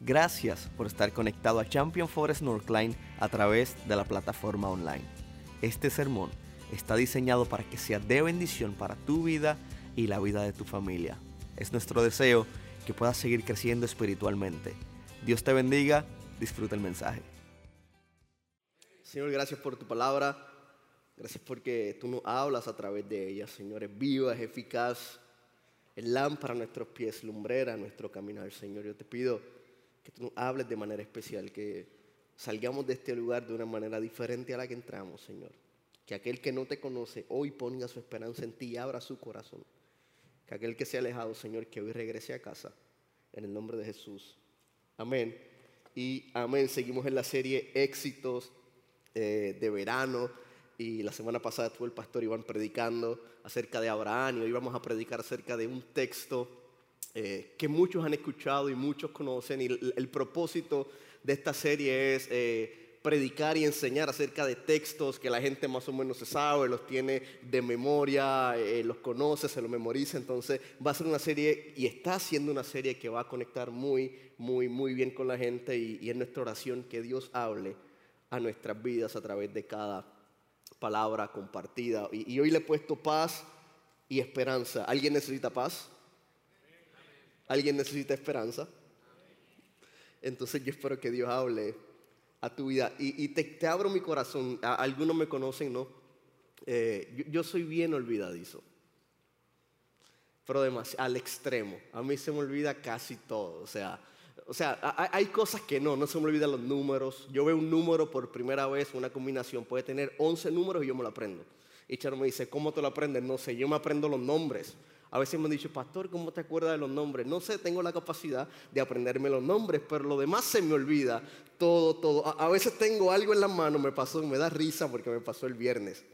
Gracias por estar conectado a Champion Forest Northline a través de la plataforma online. Este sermón está diseñado para que sea de bendición para tu vida y la vida de tu familia. Es nuestro deseo que puedas seguir creciendo espiritualmente. Dios te bendiga, disfruta el mensaje. Señor, gracias por tu palabra. Gracias porque tú nos hablas a través de ella, Señor. Es viva, es eficaz, es lámpara a nuestros pies, lumbrera a nuestro caminar, Señor. Yo te pido que tú hables de manera especial, que salgamos de este lugar de una manera diferente a la que entramos, Señor. Que aquel que no te conoce hoy ponga su esperanza en ti y abra su corazón. Que aquel que se ha alejado, Señor, que hoy regrese a casa. En el nombre de Jesús. Amén. Y amén. Seguimos en la serie Éxitos eh, de verano y la semana pasada estuvo el pastor Iván predicando acerca de Abraham y hoy vamos a predicar acerca de un texto eh, que muchos han escuchado y muchos conocen y el, propósito de esta serie es eh, predicar y enseñar acerca de textos que la gente más o menos se sabe, los tiene de memoria, eh, los conoce, se los memoriza, entonces va a ser una serie y está siendo una serie que va a conectar muy, muy, muy bien con la gente y, y es nuestra oración que Dios hable a nuestras vidas a través de cada palabra compartida. Y, hoy le he puesto paz y esperanza. ¿Alguien necesita paz? ¿Alguien necesita esperanza? Entonces yo espero que Dios hable a tu vida. Y, te, abro mi corazón. algunos me conocen, ¿no? Eh, yo, yo, soy bien olvidadizo. Pero además, al extremo. A mí se me olvida casi todo. O sea, o sea, hay cosas que no, no se me olvidan los números. Yo veo un número por primera vez, una combinación, puede tener 11 números y yo me lo aprendo. Y Charo me dice, ¿cómo te lo aprendes? No sé, yo me aprendo los nombres. A veces me han dicho, pastor, ¿cómo te acuerdas de los nombres? No sé, tengo la capacidad de aprenderme los nombres, pero lo demás se me olvida. Todo, todo. A, veces tengo algo en la mano, me pasó, me da risa porque me pasó el viernes.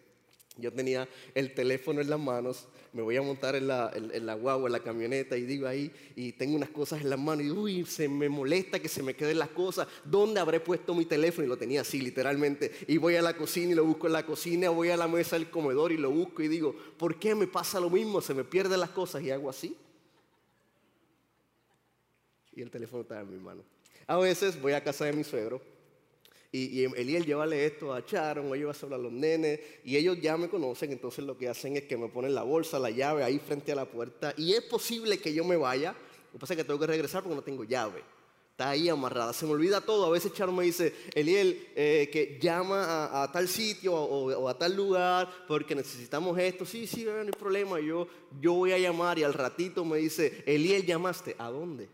Yo tenía el teléfono en las manos, me voy a montar en la, en, la guagua, en la camioneta y digo ahí, y tengo unas cosas en las manos y uy, se me molesta que se me queden las cosas. ¿Dónde habré puesto mi teléfono? Y lo tenía así, literalmente. Y voy a la cocina y lo busco en la cocina, voy a la mesa del comedor y lo busco y digo, ¿por qué me pasa lo mismo? Se me pierden las cosas y hago así. Y el teléfono está en mi mano. A veces voy a casa de mi suegro y, y Eliel, llévale esto a Charon, o llevaselo a los nenes, y ellos ya me conocen, entonces lo que hacen es que me ponen la bolsa, la llave ahí frente a la puerta, y es posible que yo me vaya, lo que pasa es que tengo que regresar porque no tengo llave. Está ahí amarrada, se me olvida todo. A veces Charon me dice, Eliel, eh, que llama a, tal sitio o, a tal lugar porque necesitamos esto. Sí, sí, no hay problema. Yo, yo voy a llamar y al ratito me dice, Eliel, llamaste. ¿A dónde?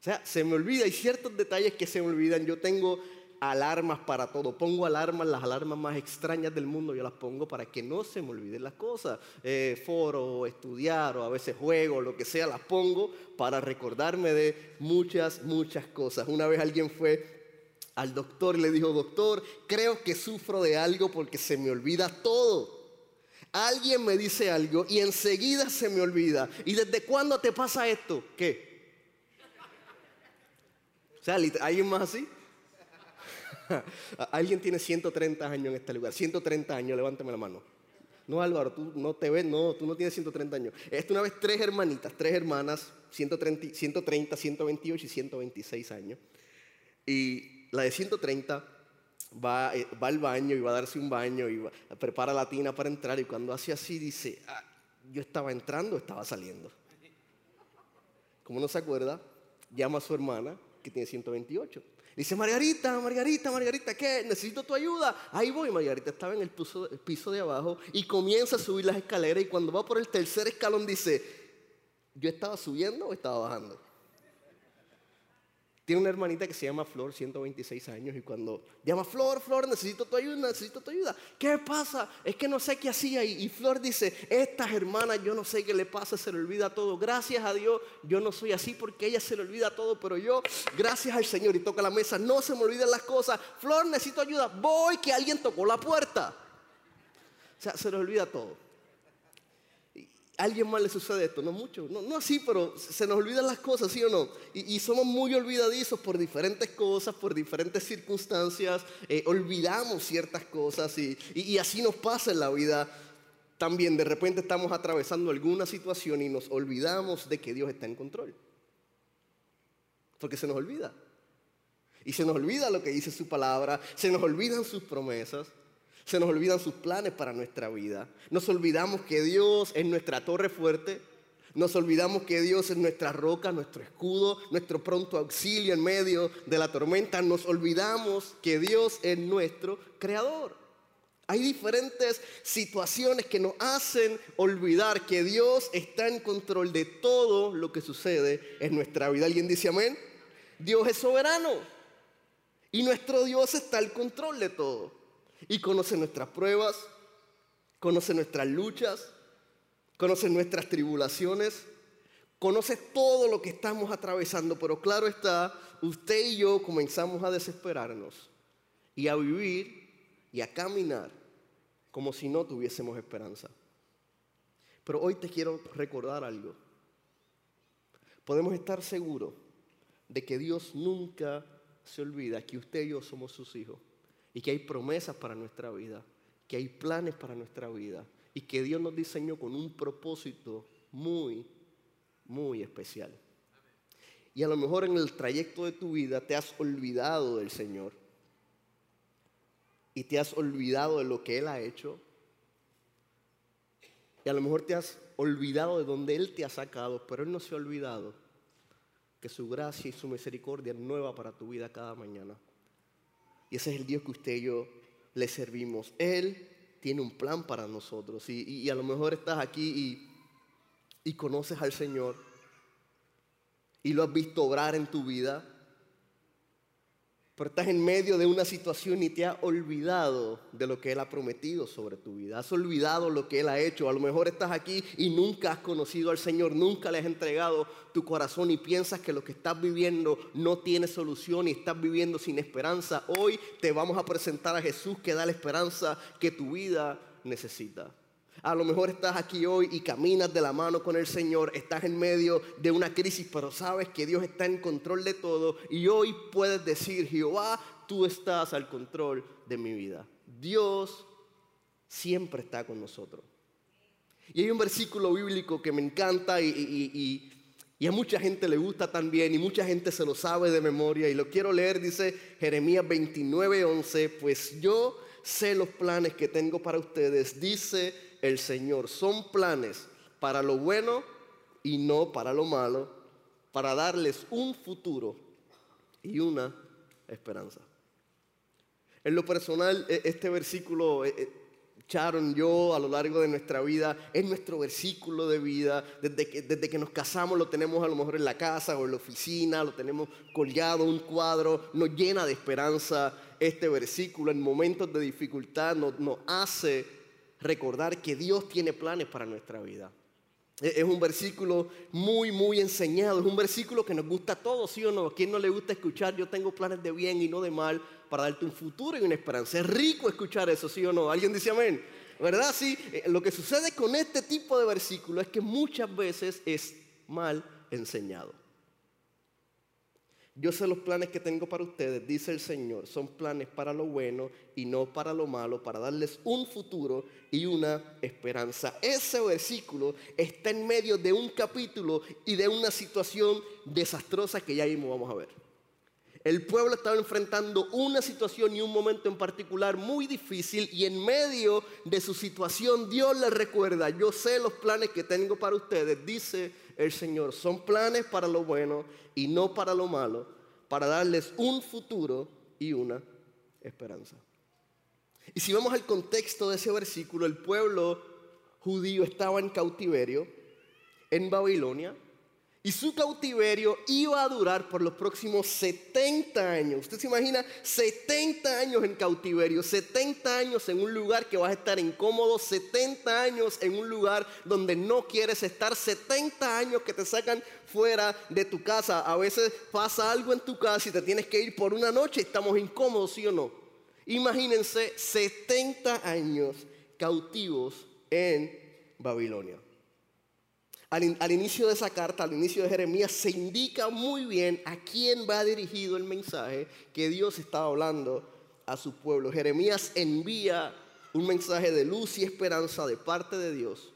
O sea, se me olvida, hay ciertos detalles que se me olvidan. Yo tengo alarmas para todo. Pongo alarmas, las alarmas más extrañas del mundo, yo las pongo para que no se me olviden las cosas. Eh, foro, estudiar o a veces juego, lo que sea, las pongo para recordarme de muchas, muchas cosas. Una vez alguien fue al doctor y le dijo, doctor, creo que sufro de algo porque se me olvida todo. Alguien me dice algo y enseguida se me olvida. ¿Y desde cuándo te pasa esto? ¿Qué? ¿Alguien más así? Alguien tiene 130 años en este lugar. 130 años, levántame la mano. No, Álvaro, tú no te ves, no, tú no tienes 130 años. Esta una vez tres hermanitas, tres hermanas, 130, 130, 128 y 126 años. Y la de 130 va, eh, va al baño y va a darse un baño y prepara la tina para entrar y cuando hace así dice, ah, yo estaba entrando estaba saliendo. Como no se acuerda, llama a su hermana tiene 128. Dice, Margarita, Margarita, Margarita, ¿qué? Necesito tu ayuda. Ahí voy, Margarita estaba en el piso, el piso de abajo y comienza a subir las escaleras y cuando va por el tercer escalón dice, ¿yo estaba subiendo o estaba bajando? Tiene una hermanita que se llama Flor, 126 años, y cuando llama Flor, Flor, necesito tu ayuda, necesito tu ayuda. ¿Qué pasa? Es que no sé qué hacía. Y, Flor dice, estas hermanas, yo no sé qué le pasa, se le olvida todo. Gracias a Dios, yo no soy así porque ella se le olvida todo, pero yo, gracias al Señor, y toca la mesa, no se me olviden las cosas. Flor, necesito ayuda. Voy, que alguien tocó la puerta. O sea, se le olvida todo alguien más le sucede esto? No mucho, no, así, pero se nos olvidan las cosas, ¿sí o no? Y, somos muy olvidadizos por diferentes cosas, por diferentes circunstancias, eh, olvidamos ciertas cosas y así nos pasa en la vida. También de repente estamos atravesando alguna situación y nos olvidamos de que Dios está en control. Porque se nos olvida. Y se nos olvida lo que dice su palabra, se nos olvidan sus promesas, se nos olvidan sus planes para nuestra vida. Nos olvidamos que Dios es nuestra torre fuerte, nos olvidamos que Dios es nuestra roca, nuestro escudo, nuestro pronto auxilio en medio de la tormenta. Nos olvidamos que Dios es nuestro creador. Hay diferentes situaciones que nos hacen olvidar que Dios está en control de todo lo que sucede en nuestra vida. ¿Alguien dice amén? Dios es soberano y nuestro Dios está al control de todo. Y conoce nuestras pruebas, conoce nuestras luchas, conoce nuestras tribulaciones, conoce todo lo que estamos atravesando, pero claro está, usted y yo comenzamos a desesperarnos y a vivir y a caminar como si no tuviésemos esperanza. Pero hoy te quiero recordar algo. Podemos estar seguros de que Dios nunca se olvida que usted y yo somos sus hijos y que hay promesas para nuestra vida, que hay planes para nuestra vida y que Dios nos diseñó con un propósito muy, muy especial. Y a lo mejor en el trayecto de tu vida te has olvidado del Señor y te has olvidado de lo que Él ha hecho. Y a lo mejor te has olvidado de donde Él te ha sacado, pero Él no se ha olvidado que su gracia y su misericordia es nueva para tu vida cada mañana. Y ese es el Dios que usted y yo le servimos. Él tiene un plan para nosotros. Y, a lo mejor estás aquí y, y conoces al Señor y lo has visto obrar en tu vida. Pero estás en medio de una situación y te has olvidado de lo que Él ha prometido sobre tu vida. Has olvidado lo que Él ha hecho. A lo mejor estás aquí y nunca has conocido al Señor, nunca le has entregado tu corazón y piensas que lo que estás viviendo no tiene solución y estás viviendo sin esperanza. Hoy te vamos a presentar a Jesús que da la esperanza que tu vida necesita. A lo mejor estás aquí hoy y caminas de la mano con el Señor, estás en medio de una crisis, pero sabes que Dios está en control de todo y hoy puedes decir, Jehová, tú estás al control de mi vida. Dios siempre está con nosotros. Y hay un versículo bíblico que me encanta y, a mucha gente le gusta también y mucha gente se lo sabe de memoria y lo quiero leer, dice Jeremías 29, 11, pues yo sé los planes que tengo para ustedes, dice el Señor. Son planes para lo bueno y no para lo malo, para darles un futuro y una esperanza. En lo personal, e, este versículo, e, e, Charon, yo a lo largo de nuestra vida, es nuestro versículo de vida. Desde que, desde que nos casamos lo tenemos a lo mejor en la casa o en la oficina, lo tenemos colgado, un cuadro, nos llena de esperanza este versículo. En momentos de dificultad nos hace recordar que Dios tiene planes para nuestra vida. E-, es un versículo muy, muy enseñado. Es un versículo que nos gusta a todos, ¿sí o no? ¿A quién no le gusta escuchar? Yo tengo planes de bien y no de mal para darte un futuro y una esperanza. Es rico escuchar eso, ¿sí o no? ¿Alguien dice amén? ¿Verdad? Sí. Eh, lo que sucede con este tipo de versículo es que muchas veces es mal enseñado. Yo sé los planes que tengo para ustedes, dice el Señor, son planes para lo bueno y no para lo malo, para darles un futuro y una esperanza. Ese versículo está en medio de un capítulo y de una situación desastrosa que ya mismo vamos a ver. El pueblo estaba enfrentando una situación y un momento en particular muy difícil y en medio de su situación Dios les recuerda, yo sé los planes que tengo para ustedes, dice el Señor. Son planes para lo bueno y no para lo malo, para darles un futuro y una esperanza. Y si vamos al contexto de ese versículo, el pueblo judío estaba en cautiverio en Babilonia y su cautiverio iba a durar por los próximos 70 años. Usted se imagina 70 años en cautiverio, 70 años en un lugar que vas a estar incómodo, 70 años en un lugar donde no quieres estar, 70 años que te sacan fuera de tu casa. A veces pasa algo en tu casa y te tienes que ir por una noche, estamos incómodos, ¿sí o no? Imagínense 70 años cautivos en Babilonia. Al, inicio de esa carta, al inicio de Jeremías, se indica muy bien a quién va dirigido el mensaje que Dios estaba hablando a su pueblo. Jeremías envía un mensaje de luz y esperanza de parte de Dios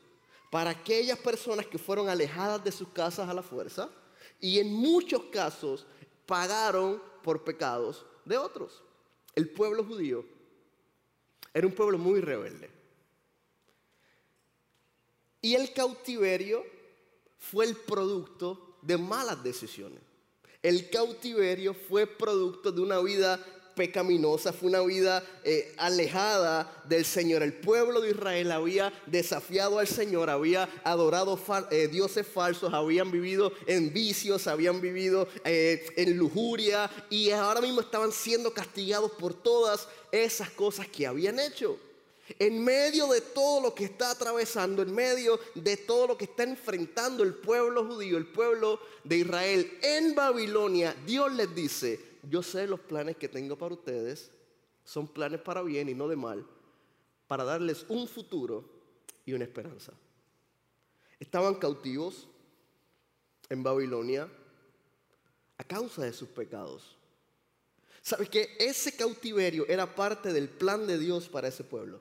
para aquellas personas que fueron alejadas de sus casas a la fuerza y en muchos casos pagaron por pecados de otros. El pueblo judío era un pueblo muy rebelde. Y el cautiverio fue el producto de malas decisiones. El cautiverio fue producto de una vida pecaminosa, fue una vida eh, alejada del Señor. El pueblo de Israel había desafiado al Señor, había adorado eh, dioses falsos, habían vivido en vicios, habían vivido eh, en lujuria y ahora mismo estaban siendo castigados por todas esas cosas que habían hecho. En medio de todo lo que está atravesando, en medio de todo lo que está enfrentando el pueblo judío, el pueblo de Israel en Babilonia, Dios les dice, yo sé los planes que tengo para ustedes, son planes para bien y no de mal, para darles un futuro y una esperanza. Estaban cautivos en Babilonia a causa de sus pecados. ¿Sabes que ese cautiverio era parte del plan de Dios para ese pueblo?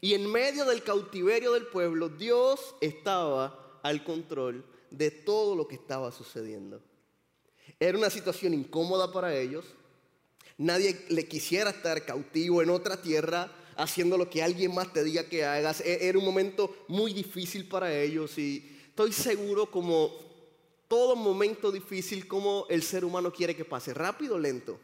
Y en medio del cautiverio del pueblo, Dios estaba al control de todo lo que estaba sucediendo. Era una situación incómoda para ellos. Nadie le quisiera estar cautivo en otra tierra haciendo lo que alguien más te diga que hagas. E-, era un momento muy difícil para ellos y estoy seguro como todo momento difícil como el ser humano quiere que pase, rápido o lento.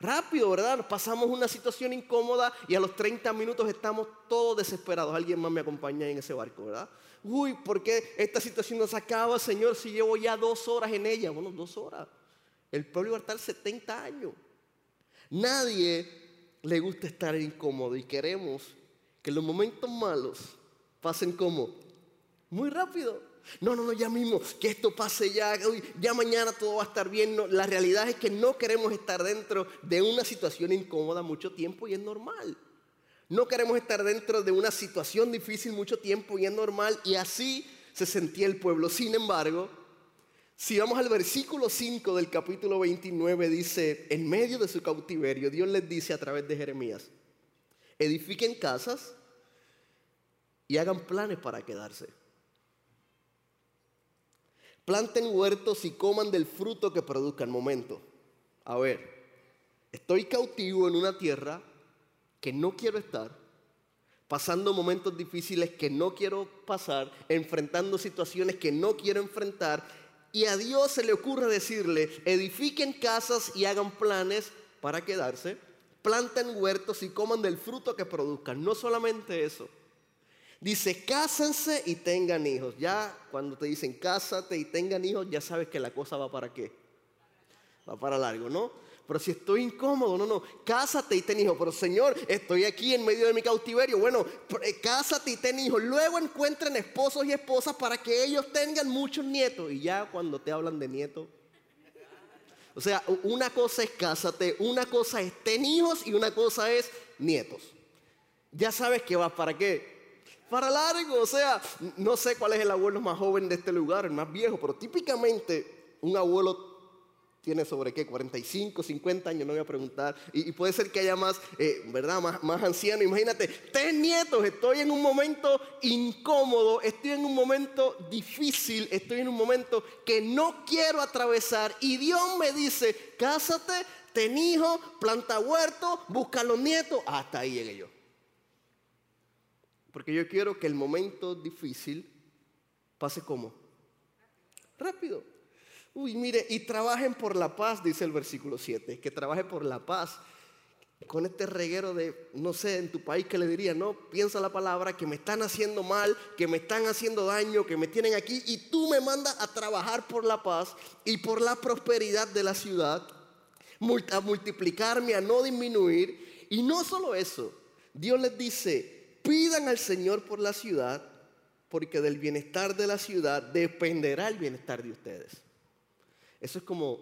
Rápido, ¿verdad? Pasamos una situación incómoda y a los 30 minutos estamos todos desesperados. Alguien más me acompaña en ese barco, ¿verdad? Uy, ¿por qué esta situación no se acaba, Señor, si llevo ya dos horas en ella? Bueno, dos horas. El pueblo iba a estar 70 años. Nadie le gusta estar incómodo y queremos que los momentos malos pasen como muy rápido. No, no, no, ya mismo, que esto pase ya, ya mañana todo va a estar bien. la realidad es que no queremos estar dentro de una situación incómoda mucho tiempo y es normal. No queremos estar dentro de una situación difícil mucho tiempo y es normal y así se sentía el pueblo. Sin embargo, si vamos al versículo 5 del capítulo 29, dice, en medio de su cautiverio, Dios les dice a través de Jeremías, edifiquen casas y hagan planes para quedarse. Planten huertos y coman del fruto que produzcan. Momento. A ver, estoy cautivo en una tierra que no quiero estar, pasando momentos difíciles que no quiero pasar, enfrentando situaciones que no quiero enfrentar. Y a Dios se le ocurre decirle, edifiquen casas y hagan planes para quedarse, planten huertos y coman del fruto que produzcan. No solamente eso, Dice, cásense y tengan hijos. Ya cuando te dicen cásate y tengan hijos, ya sabes que la cosa va para qué. Va para largo, ¿no? Pero si estoy incómodo, no, no, cásate y ten hijos. Pero Señor, estoy aquí en medio de mi cautiverio. Bueno, eh, cásate y ten hijos. Luego encuentren esposos y esposas para que ellos tengan muchos nietos. Y ya cuando te hablan de nietos. O sea, una cosa es cásate, una cosa es ten hijos y una cosa es nietos. Ya sabes que vas para qué para largo. O sea, no sé cuál es el abuelo más joven de este lugar, el más viejo, pero típicamente un abuelo tiene sobre qué, 45, 50 años, no voy a preguntar. Y, puede ser que haya más, eh, ¿verdad? Más, más anciano. Imagínate, ten nietos, estoy en un momento incómodo, estoy en un momento difícil, estoy en un momento que no quiero atravesar. Y Dios me dice, cásate, ten hijos, planta huerto, busca los nietos. Hasta ahí llegué yo. Porque yo quiero que el momento difícil pase como rápido. Uy, mire, y trabajen por la paz, dice el versículo 7, que trabaje por la paz. Con este reguero de, no sé, en tu país que le diría, no, piensa la palabra, que me están haciendo mal, que me están haciendo daño, que me tienen aquí, y tú me mandas a trabajar por la paz y por la prosperidad de la ciudad, a multiplicarme, a no disminuir. Y no solo eso, Dios les dice, pidan al Señor por la ciudad, porque del bienestar de la ciudad dependerá el bienestar de ustedes. Eso es como,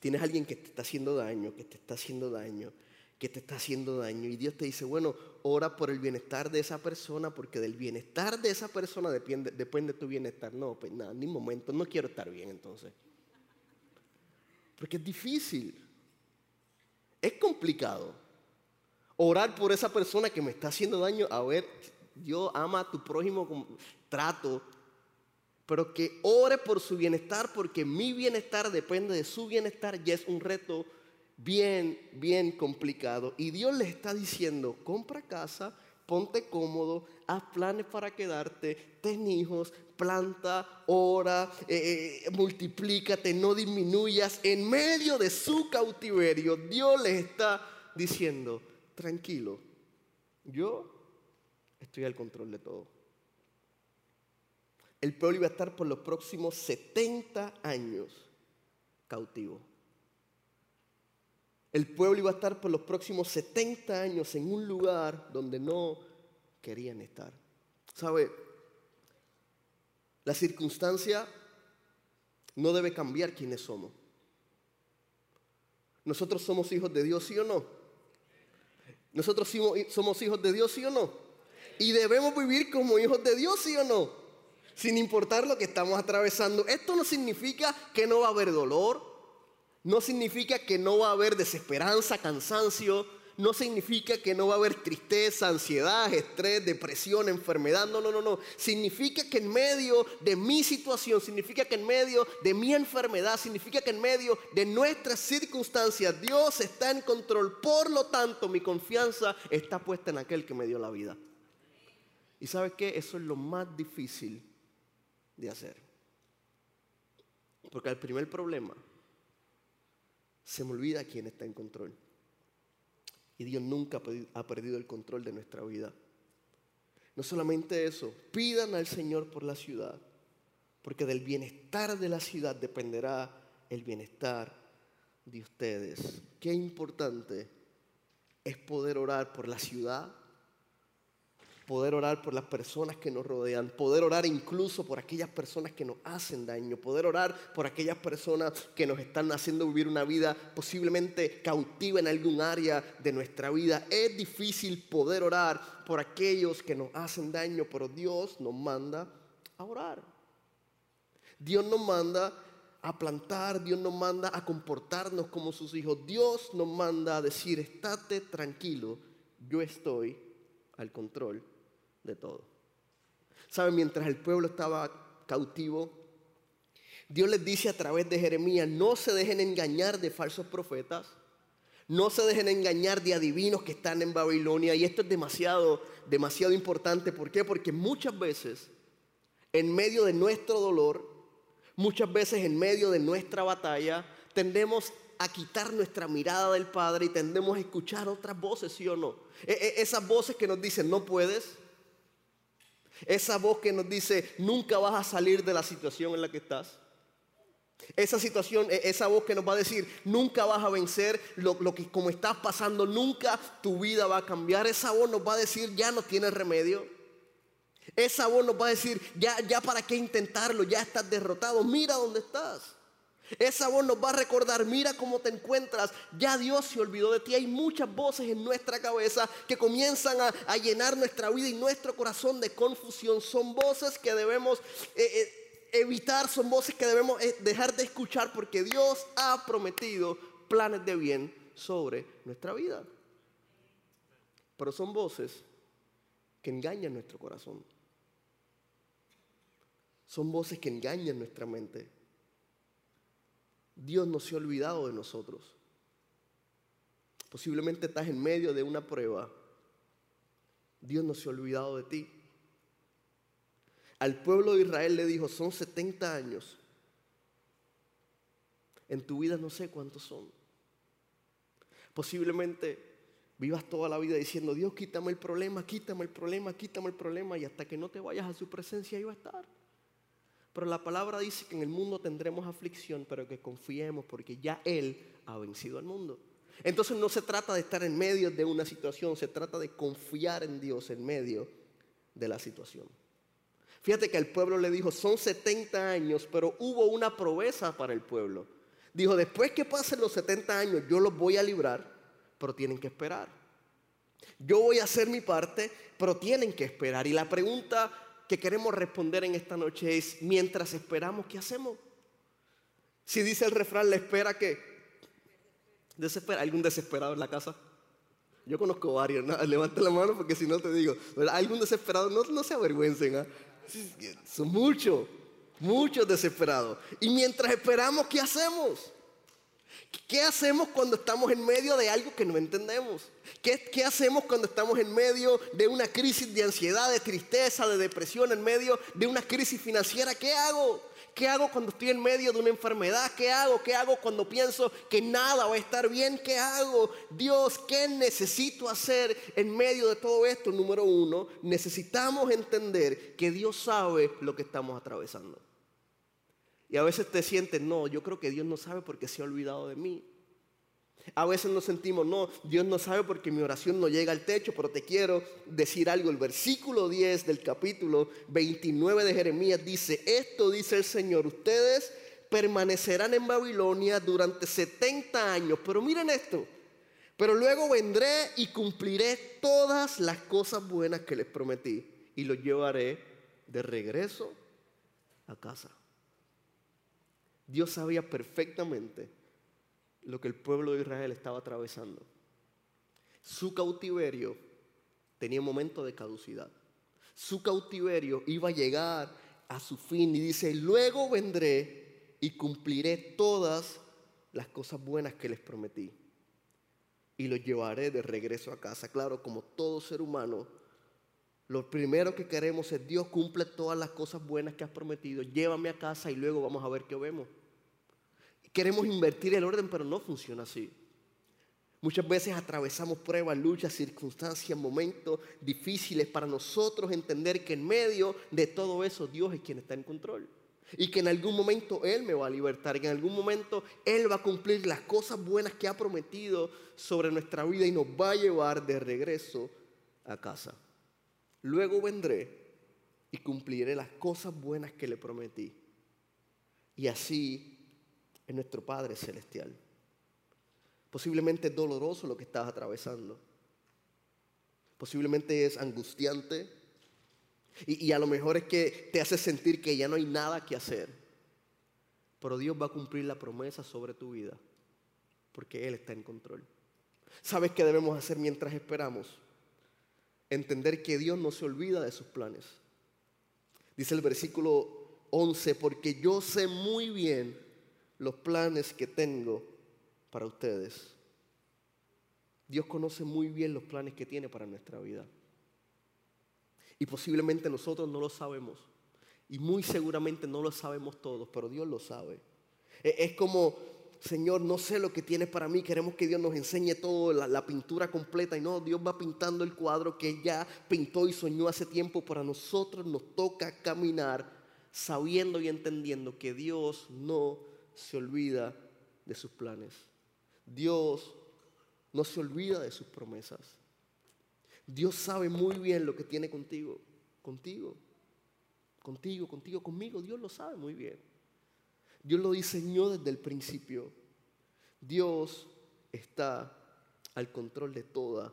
tienes a alguien que te está haciendo daño, que te está haciendo daño, que te está haciendo daño, y Dios te dice, bueno, ora por el bienestar de esa persona, porque del bienestar de esa persona depende, depende tu bienestar. No, pues nada, ni momento, no quiero estar bien entonces. Porque es difícil, es complicado orar por esa persona que me está haciendo daño. A ver, Dios ama a tu prójimo con trato. pero que ore por su bienestar porque mi bienestar depende de su bienestar ya es un reto bien, bien complicado. Y Dios le está diciendo, compra casa, ponte cómodo, haz planes para quedarte, ten hijos, planta, ora, eh, eh, multiplícate, no disminuyas. En medio de su cautiverio, Dios le está diciendo, tranquilo, yo estoy al control de todo. El pueblo iba a estar por los próximos 70 años cautivo. El pueblo iba a estar por los próximos 70 años en un lugar donde no querían estar. ¿Sabe? La circunstancia no debe cambiar quiénes somos. Nosotros somos hijos de Dios, ¿sí o no? Nosotros somos hijos de Dios, ¿sí o no? Y debemos vivir como hijos de Dios, ¿sí o no? Sin importar lo que estamos atravesando. Esto no significa que no va a haber dolor, no significa que no va a haber desesperanza, cansancio, no significa que no va a haber tristeza, ansiedad, estrés, depresión, enfermedad. No, no, no, no. Significa que en medio de mi situación, significa que en medio de mi enfermedad, significa que en medio de nuestras circunstancias, Dios está en control. Por lo tanto, mi confianza está puesta en aquel que me dio la vida. Y sabes qué? Eso es lo más difícil de hacer. Porque el primer problema se me olvida quién está en control. Y Dios nunca ha perdido el control de nuestra vida. No solamente eso, pidan al Señor por la ciudad, porque del bienestar de la ciudad dependerá el bienestar de ustedes. Qué importante es poder orar por la ciudad, poder orar por las personas que nos rodean, poder orar incluso por aquellas personas que nos hacen daño, poder orar por aquellas personas que nos están haciendo vivir una vida posiblemente cautiva en algún área de nuestra vida. Es difícil poder orar por aquellos que nos hacen daño, pero Dios nos manda a orar. Dios nos manda a plantar, Dios nos manda a comportarnos como sus hijos. Dios nos manda a decir, estate tranquilo, yo estoy al control de todo. ¿Saben? Mientras el pueblo estaba cautivo, Dios les dice a través de Jeremías, no se dejen engañar de falsos profetas, no se dejen engañar de adivinos que están en Babilonia. Y esto es demasiado, demasiado importante. ¿Por qué? Porque muchas veces, en medio de nuestro dolor, muchas veces en medio de nuestra batalla, tendemos a quitar nuestra mirada del Padre y tendemos a escuchar otras voces, ¿sí o no? E, e, esas voces que nos dicen, no puedes, esa voz que nos dice, nunca vas a salir de la situación en la que estás. Esa situación, e, esa voz que nos va a decir, nunca vas a vencer lo, que como estás pasando, nunca tu vida va a cambiar. Esa voz nos va a decir, ya no tienes remedio. Esa voz nos va a decir, ya, ya para qué intentarlo, ya estás derrotado, mira dónde estás. Esa voz nos va a recordar, mira cómo te encuentras, ya Dios se olvidó de ti. Hay muchas voces en nuestra cabeza que comienzan a, llenar nuestra vida y nuestro corazón de confusión. Son voces que debemos eh, eh, evitar, son voces que debemos eh, dejar de escuchar porque Dios ha prometido planes de bien sobre nuestra vida. Pero son voces que engañan nuestro corazón. Son voces que engañan nuestra mente. Dios no se ha olvidado de nosotros. Posiblemente estás en medio de una prueba. Dios no se ha olvidado de ti. Al pueblo de Israel le dijo, son 70 años. En tu vida no sé cuántos son. Posiblemente vivas toda la vida diciendo, Dios, quítame el problema, quítame el problema, quítame el problema, y hasta que no te vayas a su presencia iba a estar. Pero la palabra dice que en el mundo tendremos aflicción, pero que confiemos porque ya Él ha vencido al mundo. Entonces no se trata de estar en medio de una situación, se trata de confiar en Dios en medio de la situación. Fíjate que el pueblo le dijo, son 70 años, pero hubo una promesa para el pueblo. Dijo, después que pasen los 70 años, yo los voy a librar, pero tienen que esperar. Yo voy a hacer mi parte, pero tienen que esperar. Y la pregunta que queremos responder en esta noche es, mientras esperamos, ¿qué hacemos? Si dice el refrán, la espera que... Desespera. ¿Algún desesperado en la casa? Yo conozco varios, ¿no? levanta la mano porque si no te digo, ¿algún desesperado? No, no se avergüencen, ¿ah? son muchos. Muchos desesperados. Y mientras esperamos, ¿qué hacemos? ¿Qué hacemos cuando estamos en medio de algo que no entendemos? ¿Qué, ¿Qué, hacemos cuando estamos en medio de una crisis de ansiedad, de tristeza, de depresión, en medio de una crisis financiera? ¿Qué hago? ¿Qué hago cuando estoy en medio de una enfermedad? ¿Qué hago? ¿Qué hago cuando pienso que nada va a estar bien? ¿Qué hago? Dios, ¿qué necesito hacer en medio de todo esto? Número uno, necesitamos entender que Dios sabe lo que estamos atravesando. Y a veces te sientes, no, yo creo que Dios no sabe porque se ha olvidado de mí. A veces nos sentimos, no, Dios no sabe porque mi oración no llega al techo, pero te quiero decir algo. El versículo 10 del capítulo 29 de Jeremías dice, esto dice el Señor, ustedes permanecerán en Babilonia durante 70 años, pero miren esto, pero luego vendré y cumpliré todas las cosas buenas que les prometí y los llevaré de regreso a casa. Dios sabía perfectamente lo que el pueblo de Israel estaba atravesando. Su cautiverio tenía un momento de caducidad. Su cautiverio iba a llegar a su fin y dice, luego vendré y cumpliré todas las cosas buenas que les prometí y los llevaré de regreso a casa. Claro, como todo ser humano, lo primero que queremos es Dios cumple todas las cosas buenas que has prometido, llévame a casa y luego vamos a ver qué vemos. Queremos invertir el orden, pero no funciona así. Muchas veces atravesamos pruebas, luchas, circunstancias, momentos difíciles para nosotros entender que en medio de todo eso Dios es quien está en control. Y que en algún momento Él me va a libertar, que en algún momento Él va a cumplir las cosas buenas que ha prometido sobre nuestra vida y nos va a llevar de regreso a casa. Luego vendré y cumpliré las cosas buenas que le prometí. Y así es nuestro Padre Celestial. Posiblemente es doloroso lo que estás atravesando. Posiblemente es angustiante. Y, y, a lo mejor es que te hace sentir que ya no hay nada que hacer. Pero Dios va a cumplir la promesa sobre tu vida. Porque Él está en control. ¿Sabes qué debemos hacer mientras esperamos? Entender que Dios no se olvida de sus planes. Dice el versículo 11, porque yo sé muy bien los planes que tengo para ustedes. Dios conoce muy bien los planes que tiene para nuestra vida. Y posiblemente nosotros no lo sabemos. Y muy seguramente no lo sabemos todos, pero Dios lo sabe. E-, es como, Señor, no sé lo que tienes para mí. Queremos que Dios nos enseñe todo, la, la, pintura completa. Y no, Dios va pintando el cuadro que ya pintó y soñó hace tiempo. Para nosotros nos toca caminar sabiendo y entendiendo que Dios no se olvida de sus planes. Dios no se olvida de sus promesas. Dios sabe muy bien lo que tiene contigo, contigo, contigo, contigo, conmigo. Dios lo sabe muy bien. Dios lo diseñó desde el principio. Dios está al control de toda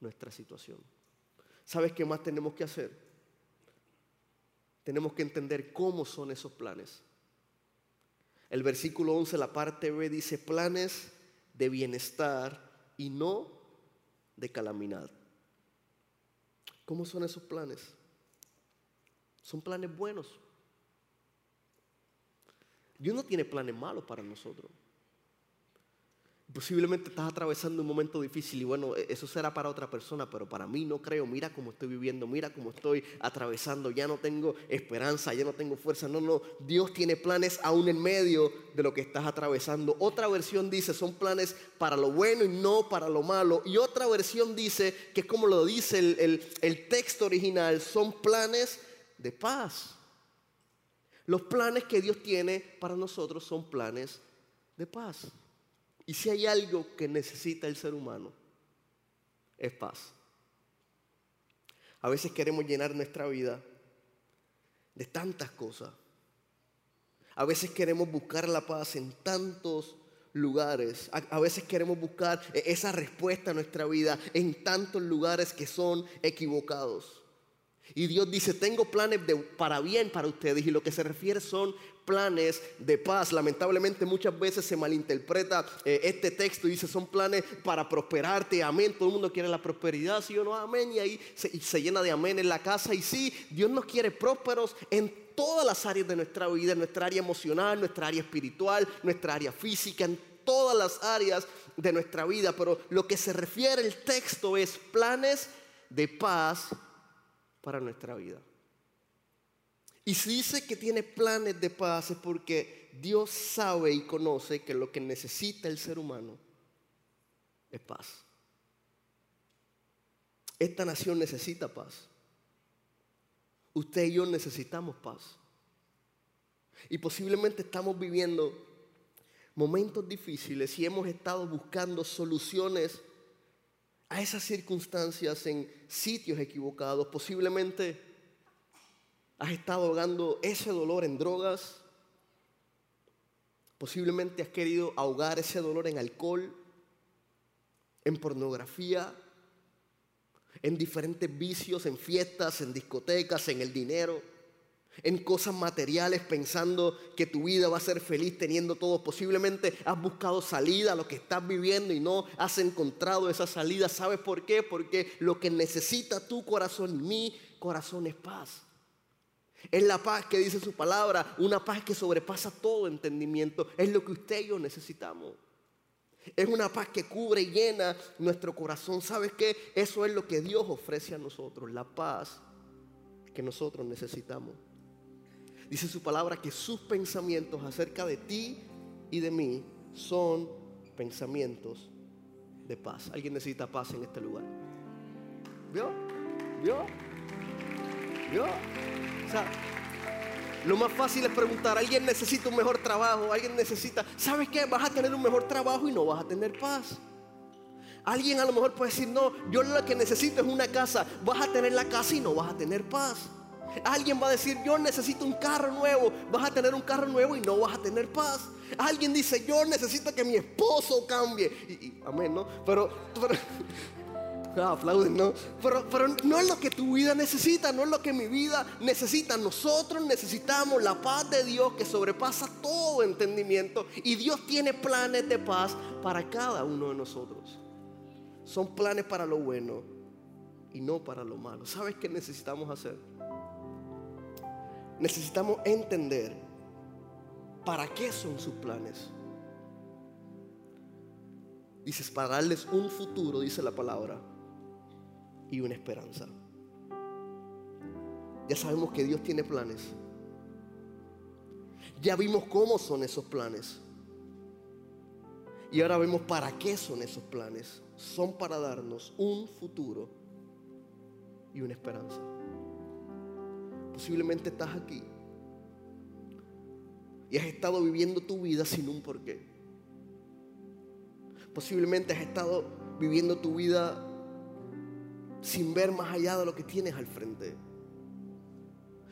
nuestra situación. ¿Sabes qué más tenemos que hacer? Tenemos que entender cómo son esos planes. El versículo 11, la parte B, dice planes de bienestar y no de calamidad. ¿Cómo son esos planes? Son planes buenos. Dios no tiene planes malos para nosotros. Posiblemente estás atravesando un momento difícil y bueno, e-, eso será para otra persona, pero para mí no creo. Mira cómo estoy viviendo, mira cómo estoy atravesando. Ya no tengo esperanza, ya no tengo fuerza. No, no, Dios tiene planes aún en medio de lo que estás atravesando. Otra versión dice, son planes para lo bueno y no para lo malo. Y otra versión dice, que es como lo dice el, el texto original, son planes de paz. Los planes que Dios tiene para nosotros son planes de paz. Y si hay algo que necesita el ser humano, es paz. A veces queremos llenar nuestra vida de tantas cosas. A veces queremos buscar la paz en tantos lugares. A, veces queremos buscar e, esa respuesta a nuestra vida en tantos lugares que son equivocados. Y Dios dice, tengo planes para bien para ustedes. Y lo que se refiere son planes de paz. Lamentablemente muchas veces se malinterpreta eh, este texto y dice son planes para prosperarte, amén. Todo el mundo quiere la prosperidad, sí o no, amén. Y ahí se, se llena de amén en la casa. Y sí, Dios nos quiere prósperos en todas las áreas de nuestra vida, en nuestra área emocional, nuestra área espiritual, nuestra área física, en todas las áreas de nuestra vida. Pero lo que se refiere el texto es planes de paz para nuestra vida. Y si dice que tiene planes de paz es porque Dios sabe y conoce que lo que necesita el ser humano es paz. Esta nación necesita paz. Usted y yo necesitamos paz. Y posiblemente estamos viviendo momentos difíciles y hemos estado buscando soluciones a esas circunstancias en sitios equivocados. Posiblemente has estado ahogando ese dolor en drogas. Posiblemente has querido ahogar ese dolor en alcohol, en pornografía, en diferentes vicios, en fiestas, en discotecas, en el dinero, en cosas materiales, pensando que tu vida va a ser feliz teniendo todo. Posiblemente has buscado salida a lo que estás viviendo y no has encontrado esa salida. ¿Sabes por qué? Porque lo que necesita tu corazón mi corazón es paz. Es la paz que dice su palabra, una paz que sobrepasa todo entendimiento. Es lo que usted y yo necesitamos. Es una paz que cubre y llena nuestro corazón. ¿Sabes qué? Eso es lo que Dios ofrece a nosotros, la paz que nosotros necesitamos. Dice su palabra que sus pensamientos acerca de ti y de mí son pensamientos de paz. ¿Alguien necesita paz en este lugar? ¿Vio? ¿Vio? ¿Vio? O sea, lo más fácil es preguntar, alguien necesita un mejor trabajo, alguien necesita, ¿sabes qué? Vas a tener un mejor trabajo y no vas a tener paz. Alguien a lo mejor puede decir, no, yo lo que necesito es una casa, vas a tener la casa y no vas a tener paz. Alguien va a decir, yo necesito un carro nuevo, vas a tener un carro nuevo y no vas a tener paz. Alguien dice, yo necesito que mi esposo cambie. Amén, ¿no? Pero, pero Ah, aplauden, ¿no? Pero, pero no es lo que tu vida necesita, no es lo que mi vida necesita. Nosotros necesitamos la paz de Dios que sobrepasa todo entendimiento. Y Dios tiene planes de paz para cada uno de nosotros. Son planes para lo bueno y no para lo malo. ¿Sabes qué necesitamos hacer? Necesitamos entender para qué son sus planes. Dices, para darles un futuro, dice la palabra y una esperanza. Ya sabemos que Dios tiene planes. Ya vimos cómo son esos planes. Y ahora vemos para qué son esos planes. Son para darnos un futuro y una esperanza. Posiblemente estás aquí y has estado viviendo tu vida sin un porqué. Posiblemente has estado viviendo tu vida sin ver más allá de lo que tienes al frente.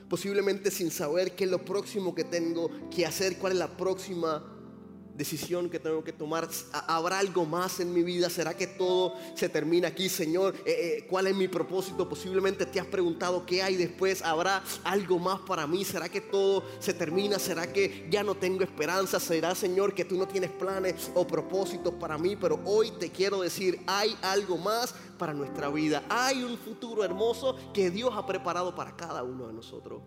Posiblemente sin saber qué es lo próximo que tengo que hacer, cuál es la próxima decisión que tengo que tomar. ¿Habrá algo más en mi vida? ¿Será que todo se termina aquí, Señor? Eh, eh, ¿Cuál es mi propósito? Posiblemente te has preguntado qué hay después. ¿Habrá algo más para mí? ¿Será que todo se termina? ¿Será que ya no tengo esperanza? ¿Será, Señor, que tú no tienes planes o propósitos para mí? Pero hoy te quiero decir, hay algo más para nuestra vida. Hay un futuro hermoso que Dios ha preparado para cada uno de nosotros.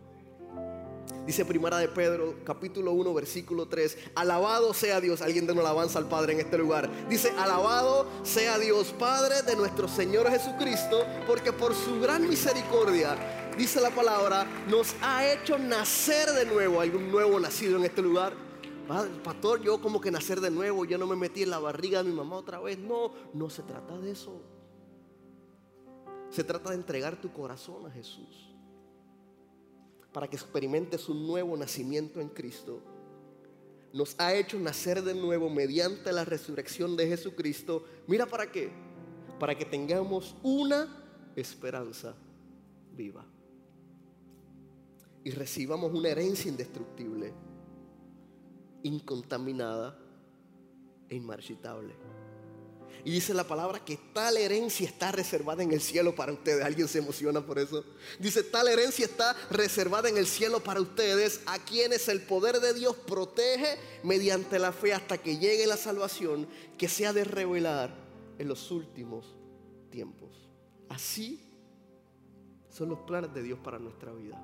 Dice Primera de Pedro, capítulo 1, versículo 3. Alabado sea Dios. Alguien de una alabanza al Padre en este lugar. Dice, alabado sea Dios, Padre de nuestro Señor Jesucristo, porque por su gran misericordia, dice la palabra, nos ha hecho nacer de nuevo. Hay un nuevo nacido en este lugar. Pastor, yo como que nacer de nuevo, yo no me metí en la barriga de mi mamá otra vez. No, no se trata de eso. Se trata de entregar tu corazón a Jesús para que experimentes un nuevo nacimiento en Cristo. Nos ha hecho nacer de nuevo mediante la resurrección de Jesucristo. Mira para qué. Para que tengamos una esperanza viva. Y recibamos una herencia indestructible, incontaminada e inmarchitable. Y dice la palabra que tal herencia está reservada en el cielo para ustedes. ¿Alguien se emociona por eso? Dice, tal herencia está reservada en el cielo para ustedes, a quienes el poder de Dios protege mediante la fe hasta que llegue la salvación que se ha de revelar en los últimos tiempos. Así son los planes de Dios para nuestra vida.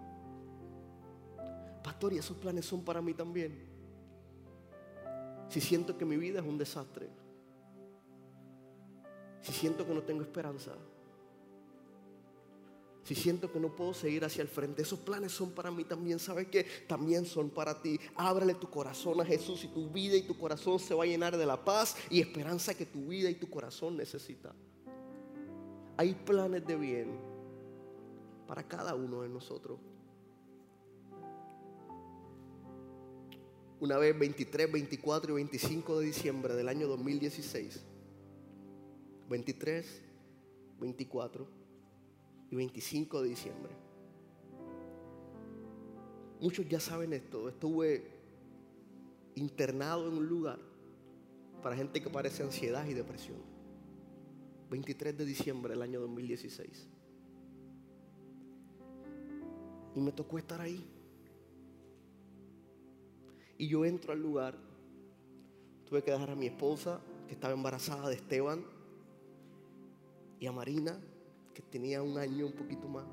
Pastor, y esos planes son para mí también. Si siento que mi vida es un desastre. Si siento que no tengo esperanza. Si siento que no puedo seguir hacia el frente, esos planes son para mí también. ¿Sabes qué? También son para ti. Ábrele tu corazón a Jesús y tu vida y tu corazón se va a llenar de la paz y esperanza que tu vida y tu corazón necesita. Hay planes de bien para cada uno de nosotros. Una vez 23, 24 y 25 de diciembre del año 2016. 23, 24 y 25 de diciembre. Muchos ya saben esto. Estuve internado en un lugar para gente que parece ansiedad y depresión. 23 de diciembre del año 2016. Y me tocó estar ahí. Y yo entro al lugar. Tuve que dejar a mi esposa, que estaba embarazada de Esteban, y a Marina, que tenía un año un poquito más.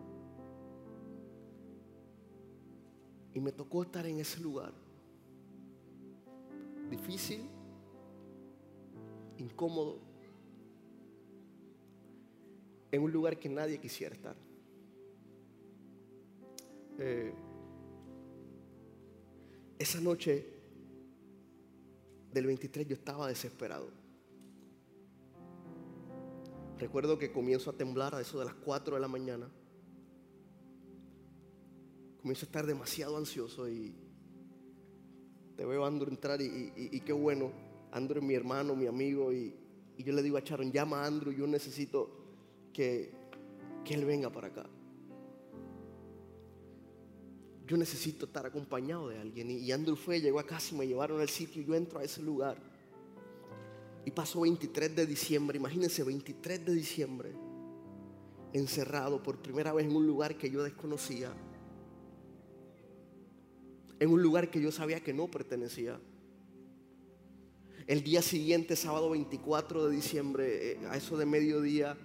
Y me tocó estar en ese lugar. Difícil, incómodo, en un lugar que nadie quisiera estar. Eh, esa noche del 23 yo estaba desesperado. Recuerdo que comienzo a temblar a eso de las 4 de la mañana. Comienzo a estar demasiado ansioso y te veo a Andrew entrar y, qué bueno. Andrew es mi hermano, mi amigo y, yo le digo a Sharon, llama a Andrew, yo necesito que, que él venga para acá. Yo necesito estar acompañado de alguien. Y Andrew fue, llegó a casa y me llevaron al sitio y yo entro a ese lugar. Y pasó 23 de diciembre, imagínense 23 de diciembre, encerrado por primera vez en un lugar que yo desconocía, en un lugar que yo sabía que no pertenecía. El día siguiente, sábado 24 de diciembre, eh, a eso de mediodía,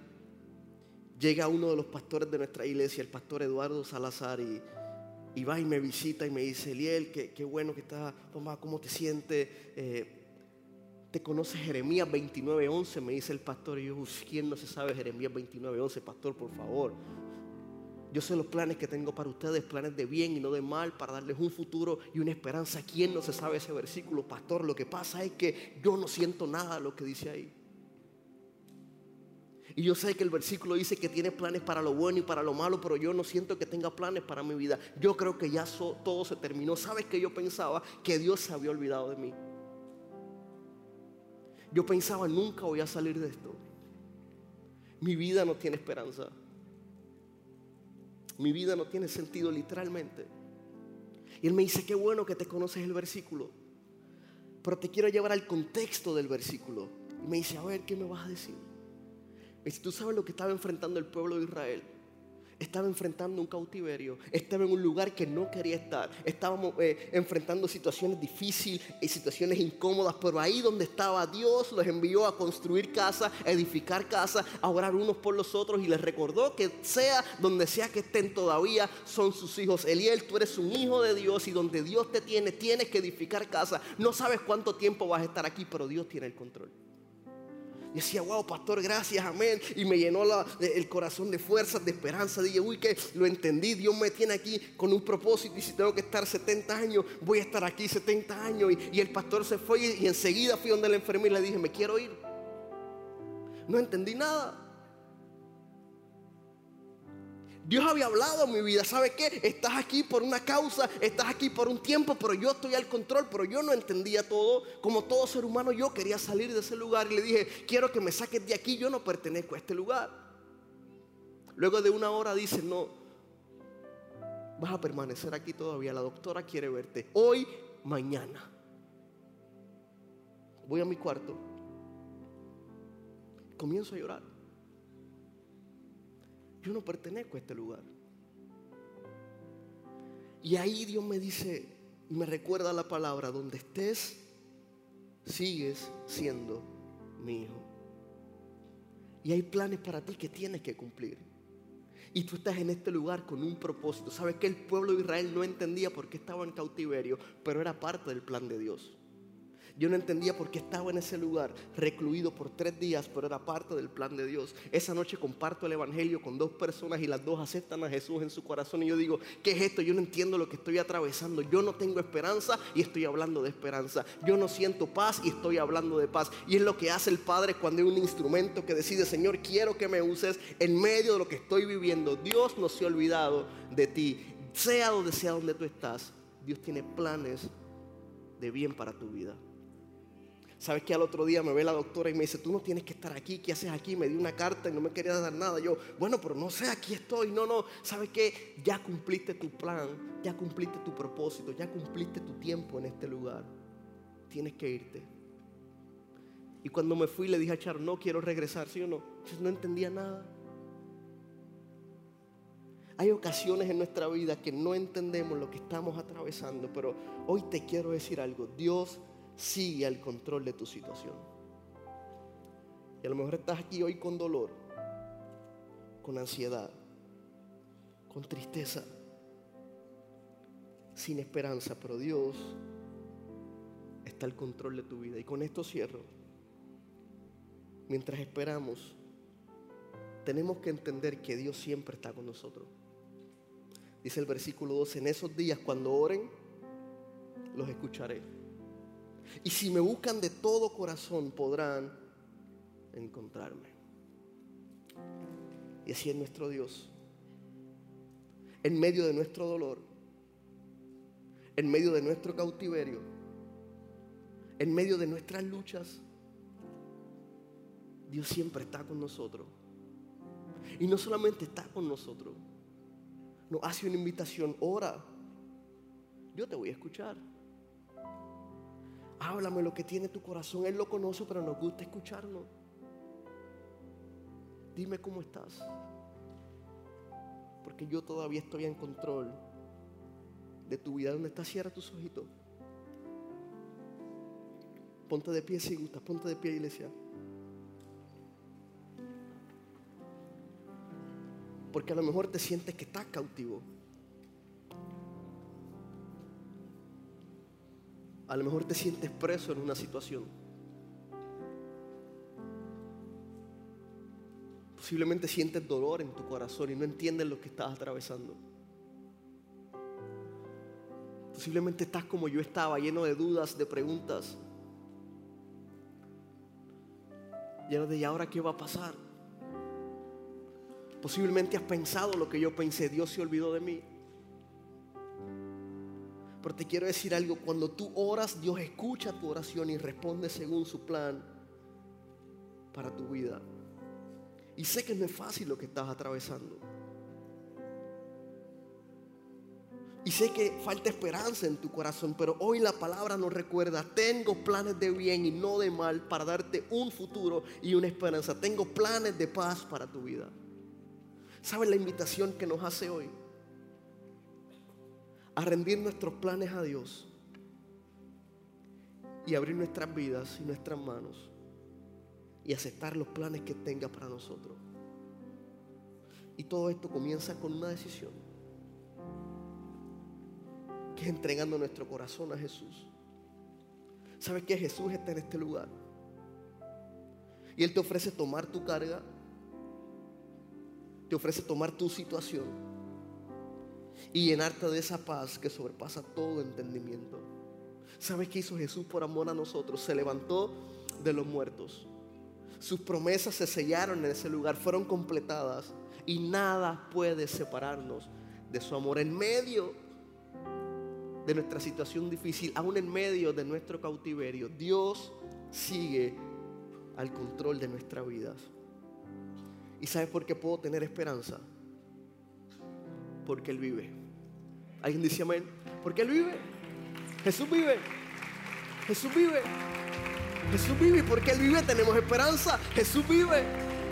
llega uno de los pastores de nuestra iglesia, el pastor Eduardo Salazar, y, va y me visita y me dice, Eliel, qué, qué bueno que está, mamá, ¿cómo te sientes? Eh, ¿Te conoces Jeremías 29:11? Me dice el pastor. Y yo, ¿quién no se sabe Jeremías 29:11? Pastor, por favor. Yo sé los planes que tengo para ustedes, planes de bien y no de mal, para darles un futuro y una esperanza. ¿Quién no se sabe ese versículo, pastor? Lo que pasa es que yo no siento nada de lo que dice ahí. Y yo sé que el versículo dice que tiene planes para lo bueno y para lo malo, pero yo no siento que tenga planes para mi vida. Yo creo que ya todo se terminó. ¿Sabes que yo pensaba? Que Dios se había olvidado de mí. Yo pensaba, nunca voy a salir de esto. Mi vida no tiene esperanza. Mi vida no tiene sentido literalmente. Y él me dice, qué bueno que te conoces el versículo. Pero te quiero llevar al contexto del versículo. Y me dice, a ver, ¿qué me vas a decir? Me dice, tú sabes lo que estaba enfrentando el pueblo de Israel estaba enfrentando un cautiverio, estaba en un lugar que no quería estar, estábamos eh, enfrentando situaciones difíciles y situaciones incómodas, pero ahí donde estaba Dios los envió a construir casa, a edificar casa, a orar unos por los otros y les recordó que sea donde sea que estén todavía, son sus hijos. Eliel, tú eres un hijo de Dios y donde Dios te tiene, tienes que edificar casa. No sabes cuánto tiempo vas a estar aquí, pero Dios tiene el control. Decía, wow, pastor, gracias, amén. Y me llenó el corazón de fuerzas, de esperanza. Dije, uy, que lo entendí. Dios me tiene aquí con un propósito. Y si tengo que estar 70 años, voy a estar aquí 70 años. Y, el pastor se fue y, y enseguida fui donde la enfermera y le dije, me quiero ir. No entendí nada. Dios había hablado en mi vida. ¿Sabe qué? Estás aquí por una causa, estás aquí por un tiempo, pero yo estoy al control, pero yo no entendía todo. Como todo ser humano, yo quería salir de ese lugar y le dije, quiero que me saques de aquí, yo no pertenezco a este lugar. Luego de una hora dice, no, vas a permanecer aquí todavía, la doctora quiere verte. Hoy, mañana. Voy a mi cuarto. Comienzo a llorar yo no pertenezco a este lugar. Y ahí Dios me dice y me recuerda la palabra, donde estés, sigues siendo mi hijo. Y hay planes para ti que tienes que cumplir. Y tú estás en este lugar con un propósito. Sabes que el pueblo de Israel no entendía por qué estaba en cautiverio, pero era parte del plan de Dios. Yo no entendía por qué estaba en ese lugar, recluido por tres días, pero era parte del plan de Dios. Esa noche comparto el Evangelio con dos personas y las dos aceptan a Jesús en su corazón. Y yo digo, ¿qué es esto? Yo no entiendo lo que estoy atravesando. Yo no tengo esperanza y estoy hablando de esperanza. Yo no siento paz y estoy hablando de paz. Y es lo que hace el Padre cuando hay un instrumento que decide, Señor, quiero que me uses en medio de lo que estoy viviendo. Dios no se ha olvidado de ti. Sea donde sea donde tú estás, Dios tiene planes de bien para tu vida. ¿Sabes que al otro día me ve la doctora y me dice, tú no tienes que estar aquí, ¿qué haces aquí? Me dio una carta y no me quería dar nada. Yo, bueno, pero no sé, aquí estoy. No, no, ¿sabes qué? Ya cumpliste tu plan, ya cumpliste tu propósito, ya cumpliste tu tiempo en este lugar. Tienes que irte. Y cuando me fui le dije a Char, no quiero regresar, ¿sí o no? Yo no entendía nada. Hay ocasiones en nuestra vida que no entendemos lo que estamos atravesando, pero hoy te quiero decir algo. Dios sigue al control de tu situación. Y a lo mejor estás aquí hoy con dolor, con ansiedad, con tristeza, sin esperanza, pero Dios está al control de tu vida. Y con esto cierro. Mientras esperamos, tenemos que entender que Dios siempre está con nosotros. Dice el versículo 12, en esos días cuando oren, los escucharé. Y si me buscan de todo corazón, podrán encontrarme. Y así es nuestro Dios. En medio de nuestro dolor, en medio de nuestro cautiverio, en medio de nuestras luchas, Dios siempre está con nosotros. Y no solamente está con nosotros, nos hace una invitación, ora, yo te voy a escuchar. Háblame lo que tiene tu corazón. Él lo conoce, pero nos gusta escucharlo. Dime cómo estás. Porque yo todavía estoy en control de tu vida. ¿Dónde estás? Cierra tus ojitos. Ponte de pie si gustas. Ponte de pie, iglesia. Porque a lo mejor te sientes que estás cautivo. A lo mejor te sientes preso en una situación. Posiblemente sientes dolor en tu corazón y no entiendes lo que estás atravesando. Posiblemente estás como yo estaba, lleno de dudas, de preguntas. Lleno de ¿y ahora qué va a pasar? Posiblemente has pensado lo que yo pensé, Dios se olvidó de mí. Pero te quiero decir algo, cuando tú oras, Dios escucha tu oración y responde según su plan para tu vida. Y sé que no es fácil lo que estás atravesando. Y sé que falta esperanza en tu corazón, pero hoy la palabra nos recuerda, tengo planes de bien y no de mal para darte un futuro y una esperanza. Tengo planes de paz para tu vida. ¿Sabes la invitación que nos hace hoy? A rendir nuestros planes a Dios y abrir nuestras vidas y nuestras manos y aceptar los planes que tenga para nosotros. Y todo esto comienza con una decisión, que es entregando nuestro corazón a Jesús. ¿Sabes que Jesús está en este lugar? Y Él te ofrece tomar tu carga, te ofrece tomar tu situación y llenarte de esa paz que sobrepasa todo entendimiento. ¿Sabes qué hizo Jesús por amor a nosotros? Se levantó de los muertos. Sus promesas se sellaron en ese lugar, fueron completadas y nada puede separarnos de su amor. En medio de nuestra situación difícil, aún en medio de nuestro cautiverio, Dios sigue al control de nuestra vida. ¿Y sabes por qué puedo tener esperanza? Porque Él vive. ¿Alguien dice amén? Porque Él vive. Jesús vive. Jesús vive. Jesús vive y porque Él vive tenemos esperanza. Jesús vive.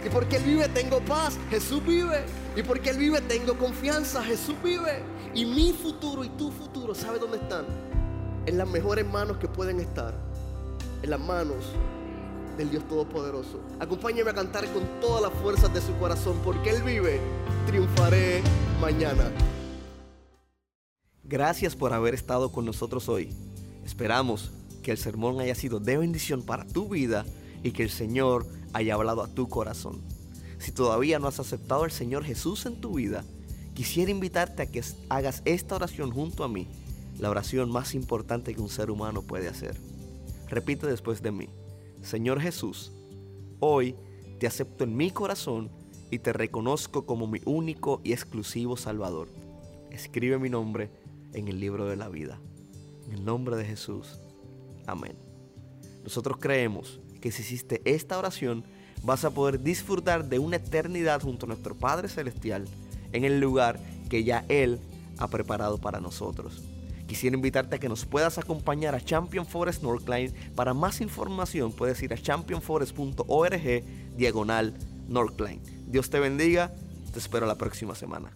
Y porque Él vive tengo paz. Jesús vive. Y porque Él vive tengo confianza. Jesús vive. Y mi futuro y tu futuro, ¿sabe dónde están? En las mejores manos que pueden estar. En las manos del Dios Todopoderoso. Acompáñeme a cantar con todas las fuerzas de su corazón, porque Él vive, triunfaré mañana. Gracias por haber estado con nosotros hoy. Esperamos que el sermón haya sido de bendición para tu vida y que el Señor haya hablado a tu corazón. Si todavía no has aceptado al Señor Jesús en tu vida, quisiera invitarte a que hagas esta oración junto a mí, la oración más importante que un ser humano puede hacer. Repite después de mí, Señor Jesús, hoy te acepto en mi corazón y te reconozco como mi único y exclusivo Salvador. Escribe mi nombre en el libro de la vida. En el nombre de Jesús. Amén. Nosotros creemos que si hiciste esta oración, vas a poder disfrutar de una eternidad junto a nuestro Padre Celestial en el lugar que ya Él ha preparado para nosotros. Quisiera invitarte a que nos puedas acompañar a Champion Forest Northline. Para más información puedes ir a championforest.org diagonal Northline. Dios te bendiga, te espero la próxima semana.